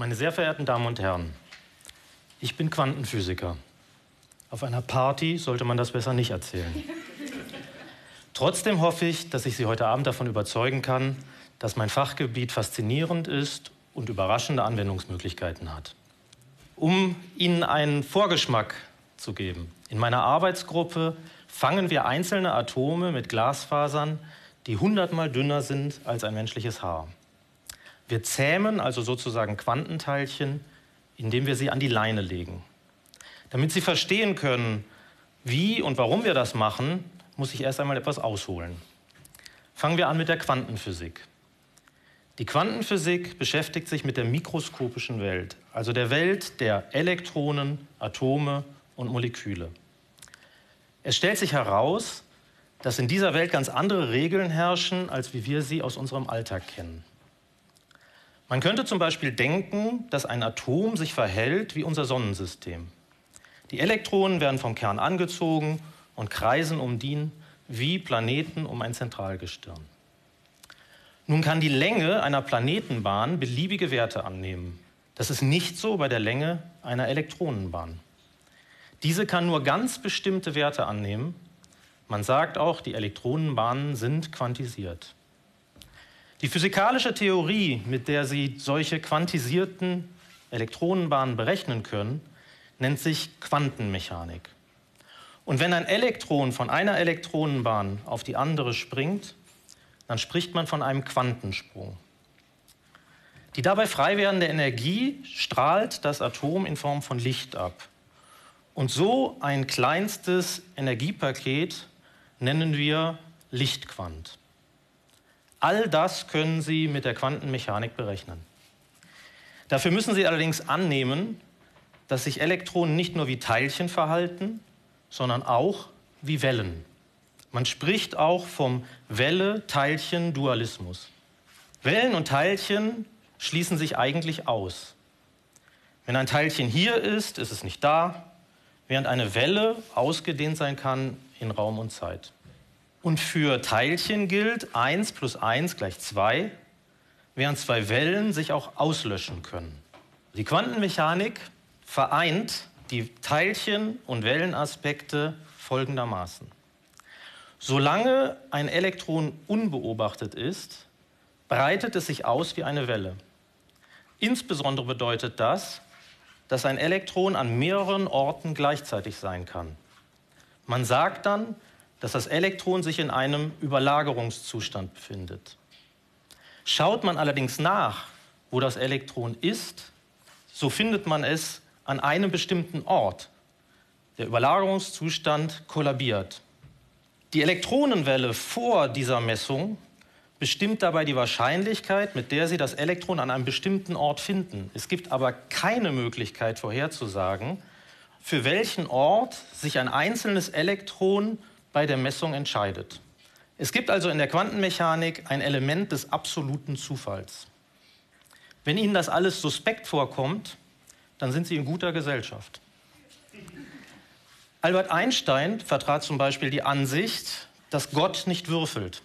Meine sehr verehrten Damen und Herren, ich bin Quantenphysiker. Auf einer Party sollte man das besser nicht erzählen. Trotzdem hoffe ich, dass ich Sie heute Abend davon überzeugen kann, dass mein Fachgebiet faszinierend ist und überraschende Anwendungsmöglichkeiten hat. Um Ihnen einen Vorgeschmack zu geben, in meiner Arbeitsgruppe fangen wir einzelne Atome mit Glasfasern, die hundertmal dünner sind als ein menschliches Haar. Wir zähmen also sozusagen Quantenteilchen, indem wir sie an die Leine legen. Damit Sie verstehen können, wie und warum wir das machen, muss ich erst einmal etwas ausholen. Fangen wir an mit der Quantenphysik. Die Quantenphysik beschäftigt sich mit der mikroskopischen Welt, also der Welt der Elektronen, Atome und Moleküle. Es stellt sich heraus, dass in dieser Welt ganz andere Regeln herrschen, als wie wir sie aus unserem Alltag kennen. Man könnte zum Beispiel denken, dass ein Atom sich verhält wie unser Sonnensystem. Die Elektronen werden vom Kern angezogen und kreisen um ihn wie Planeten um ein Zentralgestirn. Nun kann die Länge einer Planetenbahn beliebige Werte annehmen. Das ist nicht so bei der Länge einer Elektronenbahn. Diese kann nur ganz bestimmte Werte annehmen. Man sagt auch, die Elektronenbahnen sind quantisiert. Die physikalische Theorie, mit der Sie solche quantisierten Elektronenbahnen berechnen können, nennt sich Quantenmechanik. Und wenn ein Elektron von einer Elektronenbahn auf die andere springt, dann spricht man von einem Quantensprung. Die dabei frei werdende Energie strahlt das Atom in Form von Licht ab. Und so ein kleinstes Energiepaket nennen wir Lichtquant. All das können Sie mit der Quantenmechanik berechnen. Dafür müssen Sie allerdings annehmen, dass sich Elektronen nicht nur wie Teilchen verhalten, sondern auch wie Wellen. Man spricht auch vom Welle-Teilchen-Dualismus. Wellen und Teilchen schließen sich eigentlich aus. Wenn ein Teilchen hier ist, ist es nicht da, während eine Welle ausgedehnt sein kann in Raum und Zeit. Und für Teilchen gilt 1 plus 1 gleich 2, während zwei Wellen sich auch auslöschen können. Die Quantenmechanik vereint die Teilchen- und Wellenaspekte folgendermaßen. Solange ein Elektron unbeobachtet ist, breitet es sich aus wie eine Welle. Insbesondere bedeutet das, dass ein Elektron an mehreren Orten gleichzeitig sein kann. Man sagt dann, dass das Elektron sich in einem Überlagerungszustand befindet. Schaut man allerdings nach, wo das Elektron ist, so findet man es an einem bestimmten Ort. Der Überlagerungszustand kollabiert. Die Elektronenwelle vor dieser Messung bestimmt dabei die Wahrscheinlichkeit, mit der Sie das Elektron an einem bestimmten Ort finden. Es gibt aber keine Möglichkeit vorherzusagen, für welchen Ort sich ein einzelnes Elektron bei der Messung entscheidet. Es gibt also in der Quantenmechanik ein Element des absoluten Zufalls. Wenn Ihnen das alles suspekt vorkommt, dann sind Sie in guter Gesellschaft. Albert Einstein vertrat zum Beispiel die Ansicht, dass Gott nicht würfelt.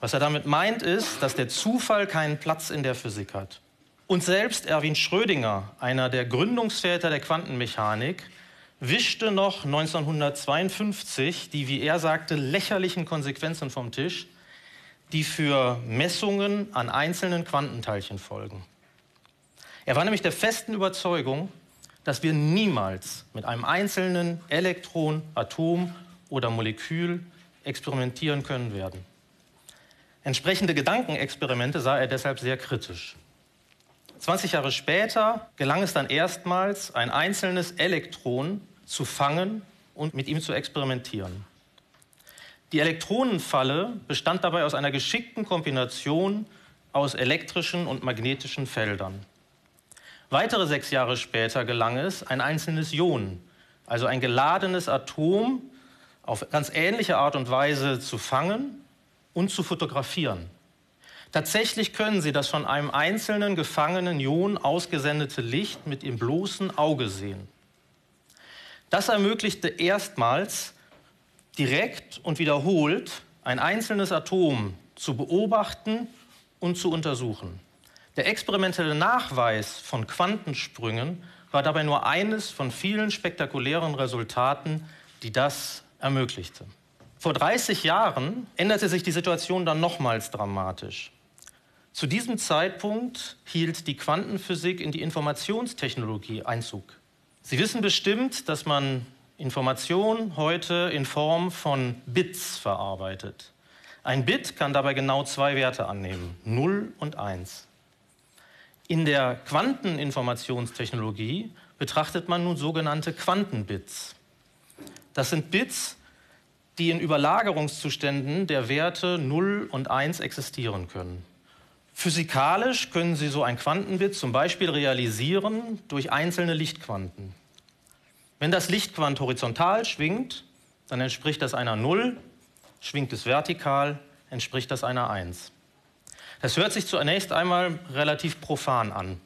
Was er damit meint, ist, dass der Zufall keinen Platz in der Physik hat. Und selbst Erwin Schrödinger, einer der Gründungsväter der Quantenmechanik, wischte noch 1952 die, wie er sagte, lächerlichen Konsequenzen vom Tisch, die für Messungen an einzelnen Quantenteilchen folgen. Er war nämlich der festen Überzeugung, dass wir niemals mit einem einzelnen Elektron, Atom oder Molekül experimentieren können werden. Entsprechende Gedankenexperimente sah er deshalb sehr kritisch. 20 Jahre später gelang es dann erstmals, ein einzelnes Elektron zu fangen und mit ihm zu experimentieren. Die Elektronenfalle bestand dabei aus einer geschickten Kombination aus elektrischen und magnetischen Feldern. Weitere sechs Jahre später gelang es, ein einzelnes Ion, also ein geladenes Atom, auf ganz ähnliche Art und Weise zu fangen und zu fotografieren. Tatsächlich können Sie das von einem einzelnen gefangenen Ion ausgesendete Licht mit Ihrem bloßen Auge sehen. Das ermöglichte erstmals direkt und wiederholt ein einzelnes Atom zu beobachten und zu untersuchen. Der experimentelle Nachweis von Quantensprüngen war dabei nur eines von vielen spektakulären Resultaten, die das ermöglichte. Vor 30 Jahren änderte sich die Situation dann nochmals dramatisch. Zu diesem Zeitpunkt hielt die Quantenphysik in die Informationstechnologie Einzug. Sie wissen bestimmt, dass man Information heute in Form von Bits verarbeitet. Ein Bit kann dabei genau zwei Werte annehmen, 0 und 1. In der Quanteninformationstechnologie betrachtet man nun sogenannte Quantenbits. Das sind Bits, die in Überlagerungszuständen der Werte 0 und 1 existieren können. Physikalisch können Sie so ein Quantenbit zum Beispiel realisieren durch einzelne Lichtquanten. Wenn das Lichtquant horizontal schwingt, dann entspricht das einer 0, schwingt es vertikal, entspricht das einer 1. Das hört sich zunächst einmal relativ profan an.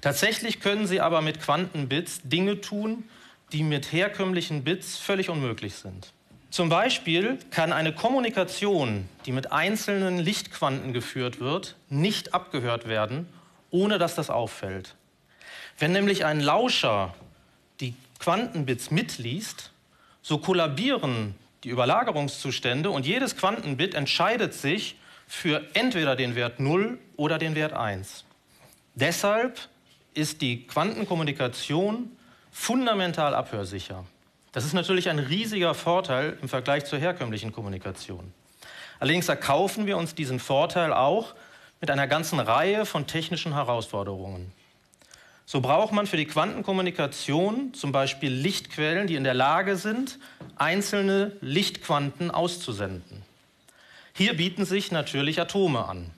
Tatsächlich können Sie aber mit Quantenbits Dinge tun, die mit herkömmlichen Bits völlig unmöglich sind. Zum Beispiel kann eine Kommunikation, die mit einzelnen Lichtquanten geführt wird, nicht abgehört werden, ohne dass das auffällt. Wenn nämlich ein Lauscher die Quantenbits mitliest, so kollabieren die Überlagerungszustände und jedes Quantenbit entscheidet sich für entweder den Wert 0 oder den Wert 1. Deshalb ist die Quantenkommunikation fundamental abhörsicher. Das ist natürlich ein riesiger Vorteil im Vergleich zur herkömmlichen Kommunikation. Allerdings erkaufen wir uns diesen Vorteil auch mit einer ganzen Reihe von technischen Herausforderungen. So braucht man für die Quantenkommunikation zum Beispiel Lichtquellen, die in der Lage sind, einzelne Lichtquanten auszusenden. Hier bieten sich natürlich Atome an.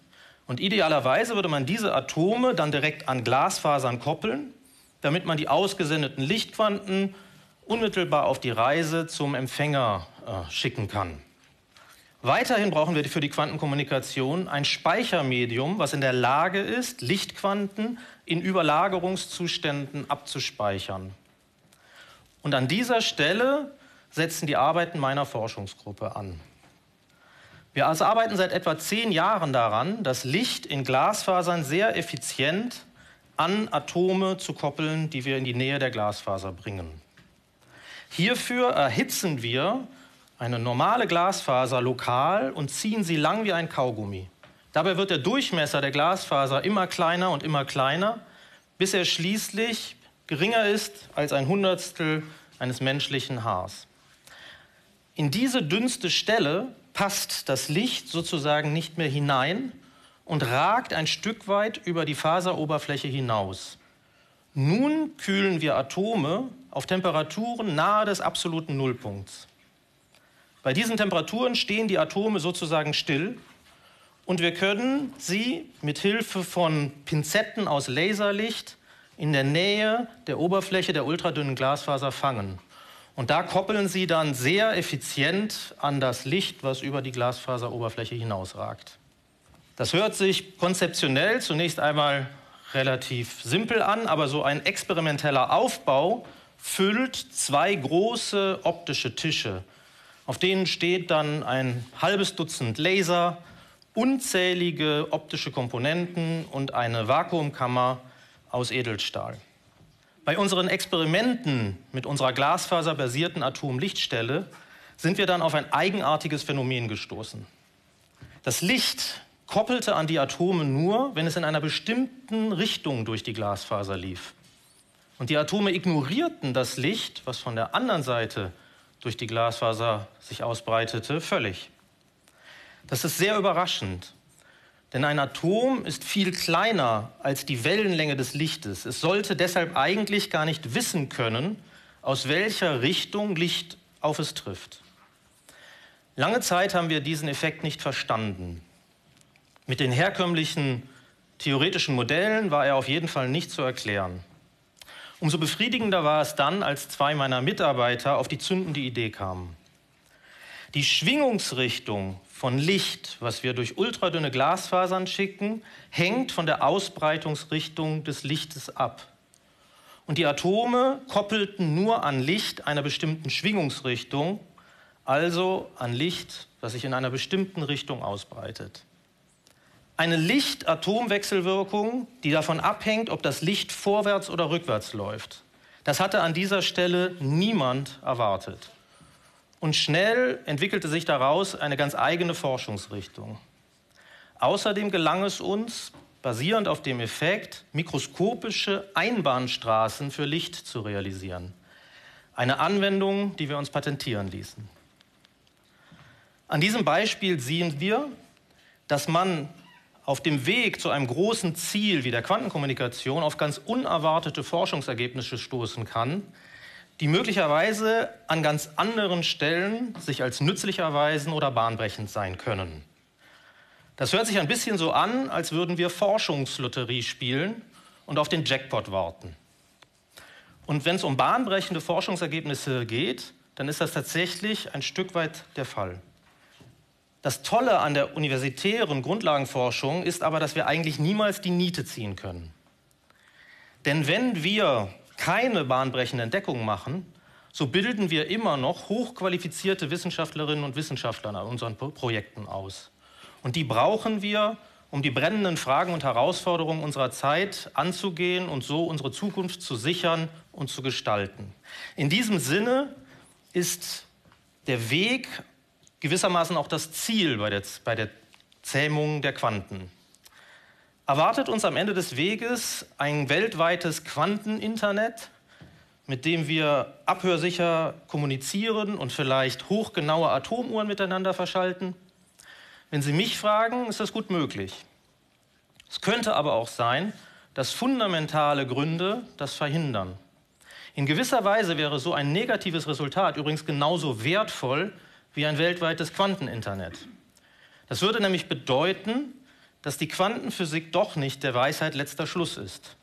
Und idealerweise würde man diese Atome dann direkt an Glasfasern koppeln, damit man die ausgesendeten Lichtquanten unmittelbar auf die Reise zum Empfänger äh, schicken kann. Weiterhin brauchen wir für die Quantenkommunikation ein Speichermedium, was in der Lage ist, Lichtquanten in Überlagerungszuständen abzuspeichern. Und an dieser Stelle setzen die Arbeiten meiner Forschungsgruppe an. Wir also arbeiten seit etwa zehn Jahren daran, das Licht in Glasfasern sehr effizient an Atome zu koppeln, die wir in die Nähe der Glasfaser bringen. Hierfür erhitzen wir eine normale Glasfaser lokal und ziehen sie lang wie ein Kaugummi. Dabei wird der Durchmesser der Glasfaser immer kleiner und immer kleiner, bis er schließlich geringer ist als ein Hundertstel eines menschlichen Haars. In diese dünnste Stelle passt das Licht sozusagen nicht mehr hinein und ragt ein Stück weit über die Faseroberfläche hinaus. Nun kühlen wir Atome auf Temperaturen nahe des absoluten Nullpunkts. Bei diesen Temperaturen stehen die Atome sozusagen still und wir können sie mit Hilfe von Pinzetten aus Laserlicht in der Nähe der Oberfläche der ultradünnen Glasfaser fangen. Und da koppeln sie dann sehr effizient an das Licht, was über die Glasfaseroberfläche hinausragt. Das hört sich konzeptionell zunächst einmal relativ simpel an, aber so ein experimenteller Aufbau füllt zwei große optische Tische. Auf denen steht dann ein halbes Dutzend Laser, unzählige optische Komponenten und eine Vakuumkammer aus Edelstahl. Bei unseren Experimenten mit unserer glasfaserbasierten Atomlichtstelle sind wir dann auf ein eigenartiges Phänomen gestoßen. Das Licht koppelte an die Atome nur, wenn es in einer bestimmten Richtung durch die Glasfaser lief. Und die Atome ignorierten das Licht, was von der anderen Seite durch die Glasfaser sich ausbreitete, völlig. Das ist sehr überraschend. Denn ein Atom ist viel kleiner als die Wellenlänge des Lichtes. Es sollte deshalb eigentlich gar nicht wissen können, aus welcher Richtung Licht auf es trifft. Lange Zeit haben wir diesen Effekt nicht verstanden. Mit den herkömmlichen theoretischen Modellen war er auf jeden Fall nicht zu erklären. Umso befriedigender war es dann, als zwei meiner Mitarbeiter auf die zündende Idee kamen. Die Schwingungsrichtung von Licht, was wir durch ultradünne Glasfasern schicken, hängt von der Ausbreitungsrichtung des Lichtes ab. Und die Atome koppelten nur an Licht einer bestimmten Schwingungsrichtung, also an Licht, was sich in einer bestimmten Richtung ausbreitet. Eine Licht-Atom-Wechselwirkung, die davon abhängt, ob das Licht vorwärts oder rückwärts läuft. Das hatte an dieser Stelle niemand erwartet. Und schnell entwickelte sich daraus eine ganz eigene Forschungsrichtung. Außerdem gelang es uns, basierend auf dem Effekt, mikroskopische Einbahnstraßen für Licht zu realisieren. Eine Anwendung, die wir uns patentieren ließen. An diesem Beispiel sehen wir, dass man auf dem Weg zu einem großen Ziel wie der Quantenkommunikation auf ganz unerwartete Forschungsergebnisse stoßen kann, die möglicherweise an ganz anderen Stellen sich als nützlich erweisen oder bahnbrechend sein können. Das hört sich ein bisschen so an, als würden wir Forschungslotterie spielen und auf den Jackpot warten. Und wenn es um bahnbrechende Forschungsergebnisse geht, dann ist das tatsächlich ein Stück weit der Fall. Das Tolle an der universitären Grundlagenforschung ist aber, dass wir eigentlich niemals die Niete ziehen können. Denn wenn wir keine bahnbrechende Entdeckung machen, so bilden wir immer noch hochqualifizierte Wissenschaftlerinnen und Wissenschaftler an unseren Projekten aus. Und die brauchen wir, um die brennenden Fragen und Herausforderungen unserer Zeit anzugehen und so unsere Zukunft zu sichern und zu gestalten. In diesem Sinne ist der Weg gewissermaßen auch das Ziel bei der, bei der Zähmung der Quanten. Erwartet uns am Ende des Weges ein weltweites Quanteninternet, mit dem wir abhörsicher kommunizieren und vielleicht hochgenaue Atomuhren miteinander verschalten? Wenn Sie mich fragen, ist das gut möglich. Es könnte aber auch sein, dass fundamentale Gründe das verhindern. In gewisser Weise wäre so ein negatives Resultat übrigens genauso wertvoll wie ein weltweites Quanteninternet. Das würde nämlich bedeuten, dass die Quantenphysik doch nicht der Weisheit letzter Schluss ist.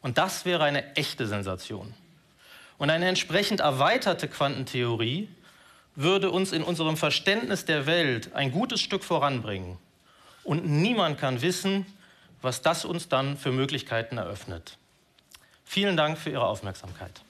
Und das wäre eine echte Sensation. Und eine entsprechend erweiterte Quantentheorie würde uns in unserem Verständnis der Welt ein gutes Stück voranbringen. Und niemand kann wissen, was das uns dann für Möglichkeiten eröffnet. Vielen Dank für Ihre Aufmerksamkeit.